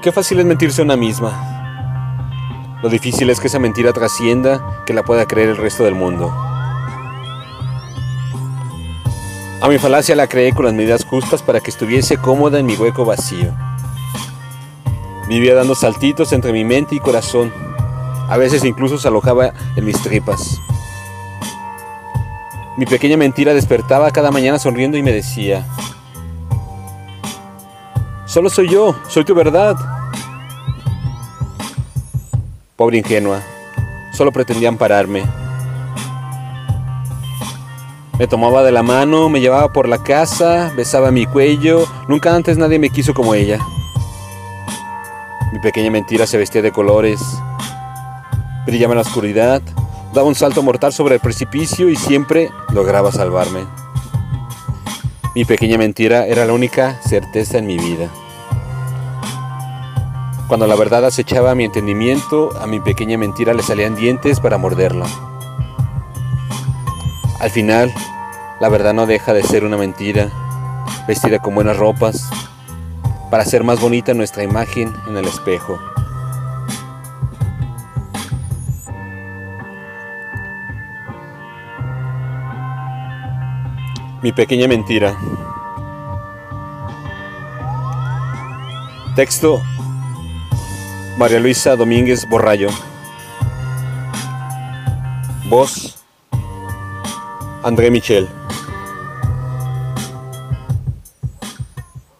Qué fácil es mentirse a una misma. Lo difícil es que esa mentira trascienda, que la pueda creer el resto del mundo. A mi falacia la creé con las medidas justas para que estuviese cómoda en mi hueco vacío. Vivía dando saltitos entre mi mente y corazón. A veces incluso se alojaba en mis tripas. Mi pequeña mentira despertaba cada mañana sonriendo y me decía, Solo soy yo, soy tu verdad. Pobre ingenua, solo pretendían pararme. Me tomaba de la mano, me llevaba por la casa, besaba mi cuello, nunca antes nadie me quiso como ella. Mi pequeña mentira se vestía de colores, brillaba en la oscuridad, daba un salto mortal sobre el precipicio y siempre lograba salvarme. Mi pequeña mentira era la única certeza en mi vida. Cuando la verdad acechaba mi entendimiento, a mi pequeña mentira le salían dientes para morderla. Al final, la verdad no deja de ser una mentira, vestida con buenas ropas, para hacer más bonita nuestra imagen en el espejo. Mi pequeña mentira. Texto María Luisa Domínguez Borrayo. Voz André Michel.